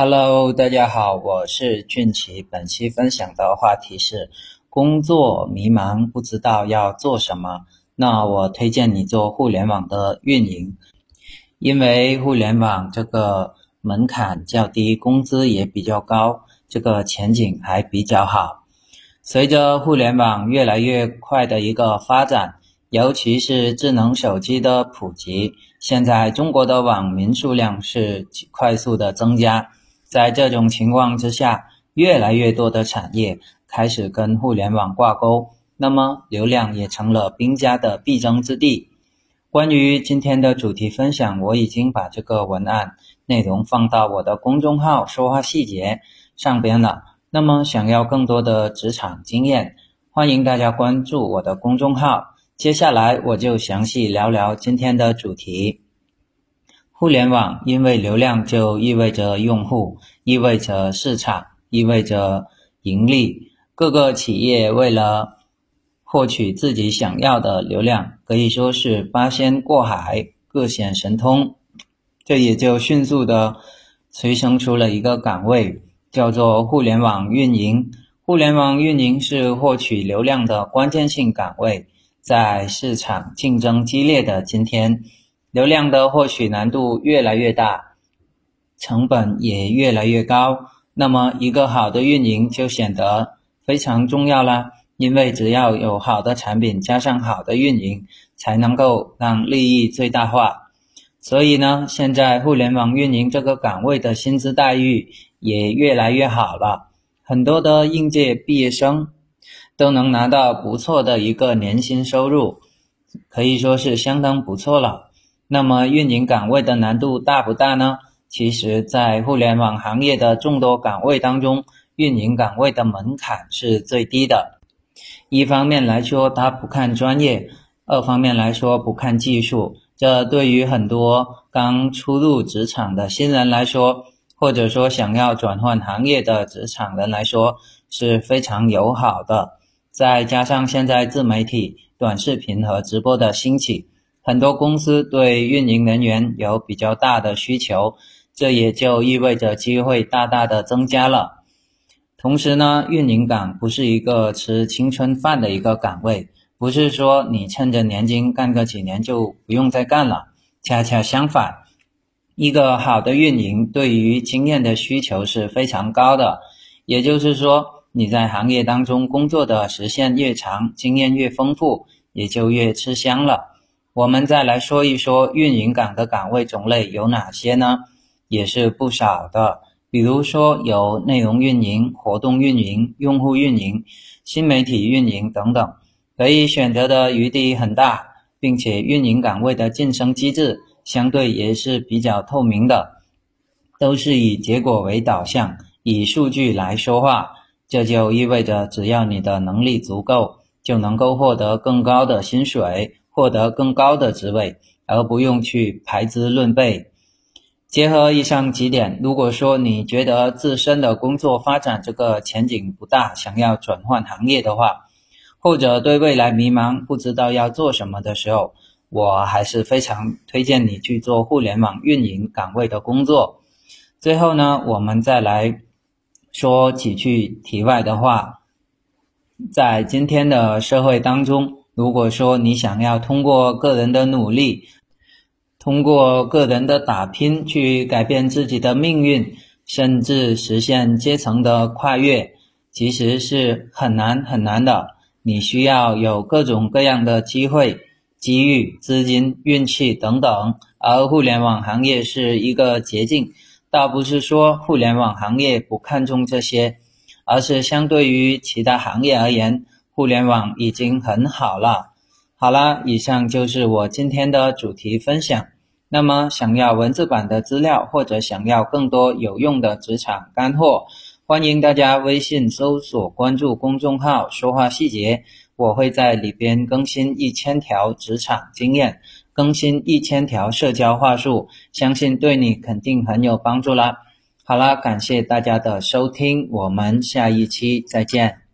Hello，大家好，我是俊奇。本期分享的话题是工作迷茫，不知道要做什么。那我推荐你做互联网的运营，因为互联网这个门槛较低，工资也比较高，这个前景还比较好。随着互联网越来越快的一个发展，尤其是智能手机的普及，现在中国的网民数量是快速的增加。在这种情况之下，越来越多的产业开始跟互联网挂钩，那么流量也成了兵家的必争之地。关于今天的主题分享，我已经把这个文案内容放到我的公众号“说话细节”上边了。那么，想要更多的职场经验，欢迎大家关注我的公众号。接下来，我就详细聊聊今天的主题。互联网因为流量就意味着用户，意味着市场，意味着盈利。各个企业为了获取自己想要的流量，可以说是八仙过海，各显神通。这也就迅速的催生出了一个岗位，叫做互联网运营。互联网运营是获取流量的关键性岗位，在市场竞争激烈的今天。流量的获取难度越来越大，成本也越来越高，那么一个好的运营就显得非常重要啦。因为只要有好的产品加上好的运营，才能够让利益最大化。所以呢，现在互联网运营这个岗位的薪资待遇也越来越好了，很多的应届毕业生都能拿到不错的一个年薪收入，可以说是相当不错了。那么运营岗位的难度大不大呢？其实，在互联网行业的众多岗位当中，运营岗位的门槛是最低的。一方面来说，它不看专业；二方面来说，不看技术。这对于很多刚初入职场的新人来说，或者说想要转换行业的职场人来说，是非常友好的。再加上现在自媒体、短视频和直播的兴起。很多公司对运营人员有比较大的需求，这也就意味着机会大大的增加了。同时呢，运营岗不是一个吃青春饭的一个岗位，不是说你趁着年轻干个几年就不用再干了。恰恰相反，一个好的运营对于经验的需求是非常高的。也就是说，你在行业当中工作的时限越长，经验越丰富，也就越吃香了。我们再来说一说运营岗的岗位种类有哪些呢？也是不少的，比如说有内容运营、活动运营、用户运营、新媒体运营等等，可以选择的余地很大，并且运营岗位的晋升机制相对也是比较透明的，都是以结果为导向，以数据来说话。这就意味着，只要你的能力足够，就能够获得更高的薪水。获得更高的职位，而不用去排资论辈。结合以上几点，如果说你觉得自身的工作发展这个前景不大，想要转换行业的话，或者对未来迷茫，不知道要做什么的时候，我还是非常推荐你去做互联网运营岗位的工作。最后呢，我们再来说几句题外的话，在今天的社会当中。如果说你想要通过个人的努力，通过个人的打拼去改变自己的命运，甚至实现阶层的跨越，其实是很难很难的。你需要有各种各样的机会、机遇、资金、运气等等，而互联网行业是一个捷径。倒不是说互联网行业不看重这些，而是相对于其他行业而言。互联网已经很好了。好了，以上就是我今天的主题分享。那么，想要文字版的资料或者想要更多有用的职场干货，欢迎大家微信搜索关注公众号“说话细节”，我会在里边更新一千条职场经验，更新一千条社交话术，相信对你肯定很有帮助啦。好了，感谢大家的收听，我们下一期再见。